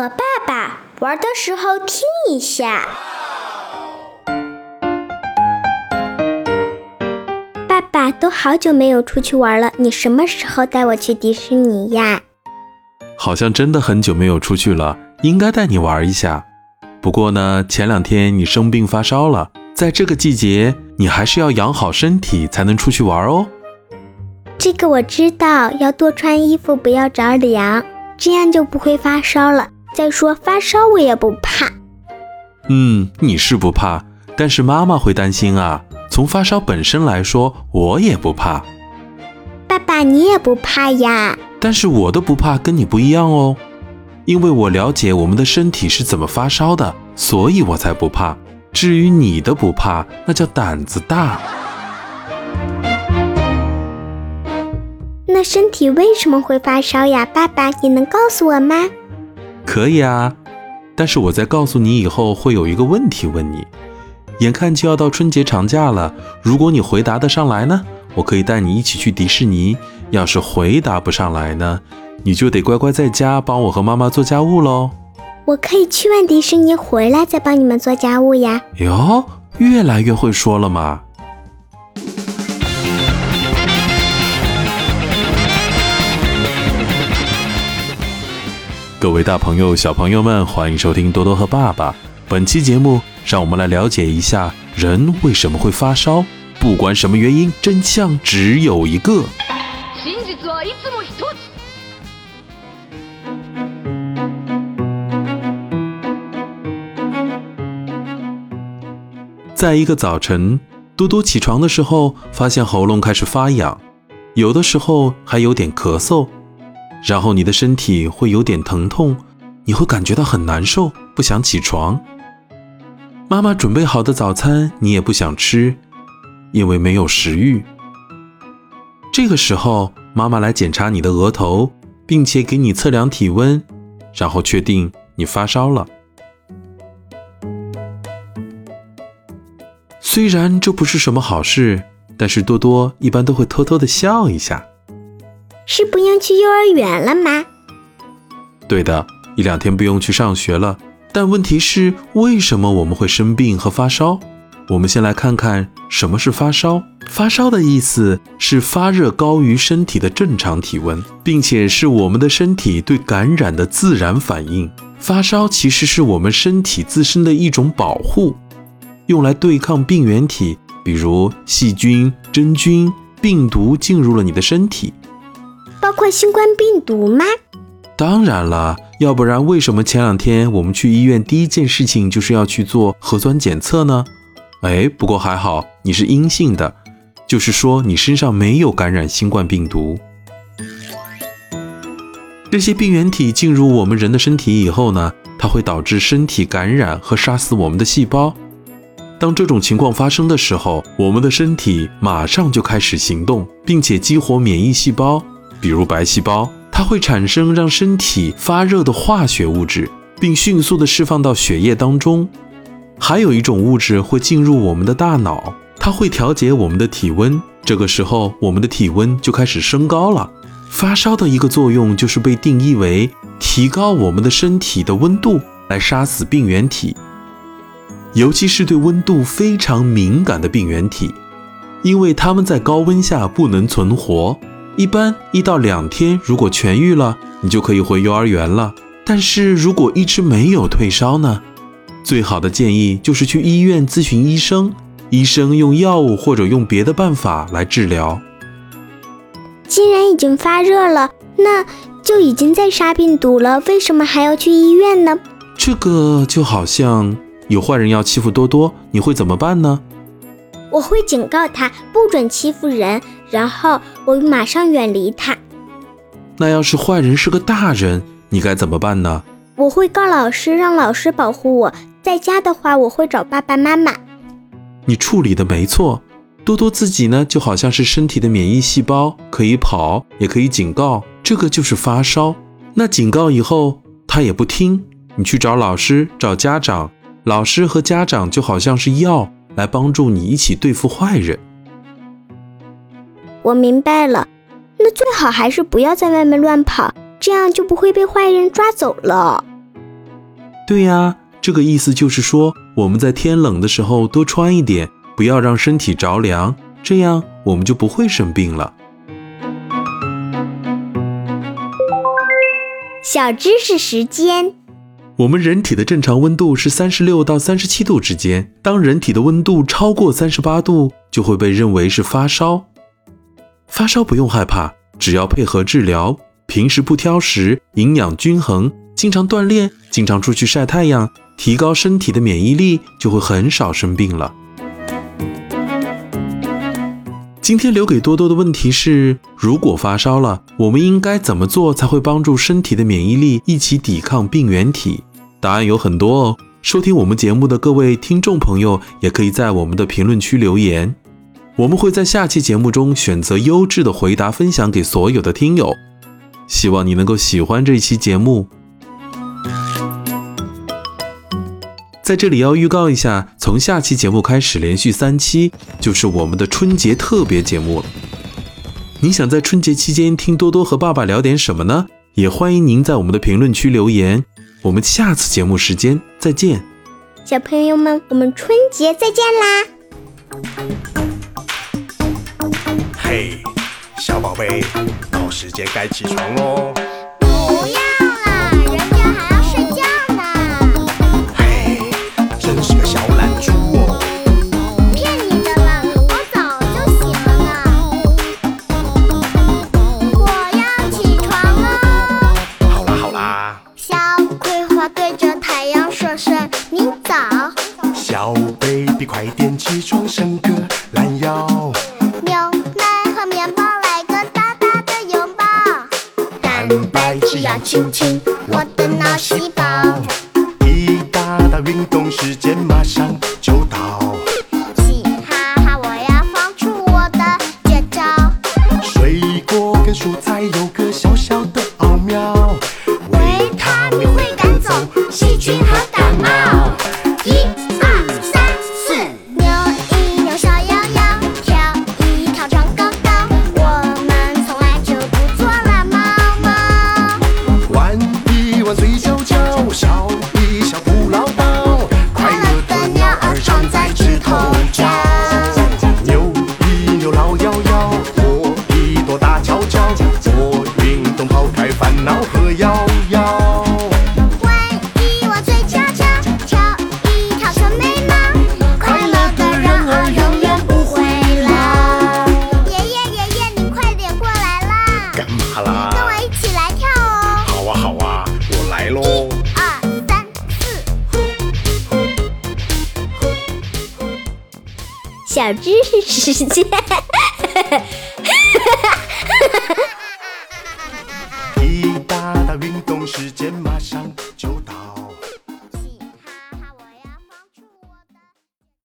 和爸爸玩的时候听一下。爸爸都好久没有出去玩了，你什么时候带我去迪士尼呀？好像真的很久没有出去了，应该带你玩一下。不过呢，前两天你生病发烧了，在这个季节，你还是要养好身体才能出去玩哦。这个我知道，要多穿衣服，不要着凉，这样就不会发烧了。再说发烧我也不怕。嗯，你是不怕，但是妈妈会担心啊。从发烧本身来说，我也不怕。爸爸，你也不怕呀？但是我的不怕跟你不一样哦，因为我了解我们的身体是怎么发烧的，所以我才不怕。至于你的不怕，那叫胆子大。那身体为什么会发烧呀？爸爸，你能告诉我吗？可以啊，但是我在告诉你以后，会有一个问题问你。眼看就要到春节长假了，如果你回答得上来呢，我可以带你一起去迪士尼；要是回答不上来呢，你就得乖乖在家帮我和妈妈做家务喽。我可以去完迪士尼回来再帮你们做家务呀。哟，越来越会说了嘛！各位大朋友、小朋友们，欢迎收听多多和爸爸。本期节目，让我们来了解一下人为什么会发烧。不管什么原因，真相只有一个。在一个早晨，多多起床的时候，发现喉咙开始发痒，有的时候还有点咳嗽。然后你的身体会有点疼痛，你会感觉到很难受，不想起床。妈妈准备好的早餐你也不想吃，因为没有食欲。这个时候，妈妈来检查你的额头，并且给你测量体温，然后确定你发烧了。虽然这不是什么好事，但是多多一般都会偷偷的笑一下。是不用去幼儿园了吗？对的，一两天不用去上学了。但问题是，为什么我们会生病和发烧？我们先来看看什么是发烧。发烧的意思是发热高于身体的正常体温，并且是我们的身体对感染的自然反应。发烧其实是我们身体自身的一种保护，用来对抗病原体，比如细菌、真菌、病毒进入了你的身体。包括新冠病毒吗？当然了，要不然为什么前两天我们去医院第一件事情就是要去做核酸检测呢？哎，不过还好你是阴性的，就是说你身上没有感染新冠病毒。这些病原体进入我们人的身体以后呢，它会导致身体感染和杀死我们的细胞。当这种情况发生的时候，我们的身体马上就开始行动，并且激活免疫细胞。比如白细胞，它会产生让身体发热的化学物质，并迅速的释放到血液当中。还有一种物质会进入我们的大脑，它会调节我们的体温。这个时候，我们的体温就开始升高了。发烧的一个作用就是被定义为提高我们的身体的温度，来杀死病原体，尤其是对温度非常敏感的病原体，因为它们在高温下不能存活。一般一到两天，如果痊愈了，你就可以回幼儿园了。但是如果一直没有退烧呢？最好的建议就是去医院咨询医生，医生用药物或者用别的办法来治疗。既然已经发热了，那就已经在杀病毒了，为什么还要去医院呢？这个就好像有坏人要欺负多多，你会怎么办呢？我会警告他不准欺负人，然后我马上远离他。那要是坏人是个大人，你该怎么办呢？我会告老师，让老师保护我。在家的话，我会找爸爸妈妈。你处理的没错。多多自己呢，就好像是身体的免疫细胞，可以跑，也可以警告。这个就是发烧。那警告以后，他也不听。你去找老师，找家长。老师和家长就好像是药。来帮助你一起对付坏人。我明白了，那最好还是不要在外面乱跑，这样就不会被坏人抓走了。对呀，这个意思就是说，我们在天冷的时候多穿一点，不要让身体着凉，这样我们就不会生病了。小知识时间：我们人体的正常温度是三十六到三十七度之间，当人体的温度超过三十八度，就会被认为是发烧。发烧不用害怕，只要配合治疗，平时不挑食，营养均衡，经常锻炼，经常出去晒太阳，提高身体的免疫力，就会很少生病了。今天留给多多的问题是：如果发烧了，我们应该怎么做才会帮助身体的免疫力一起抵抗病原体？答案有很多哦。收听我们节目的各位听众朋友，也可以在我们的评论区留言，我们会在下期节目中选择优质的回答分享给所有的听友。希望你能够喜欢这一期节目。在这里要预告一下，从下期节目开始，连续三期就是我们的春节特别节目了。你想在春节期间听多多和爸爸聊点什么呢？也欢迎您在我们的评论区留言。我们下次节目时间再见，小朋友们，我们春节再见啦！嘿，小宝贝，到时间该起床喽。不要啦，人家还要睡觉呢。嘿，真是个小懒猪哦。骗你的啦，我早就醒了呢。我要起床了。好啦好啦，小葵花对着太阳说声你早。小 baby 快点起床，伸个运动时间马上小知识时间。一大大运动时间。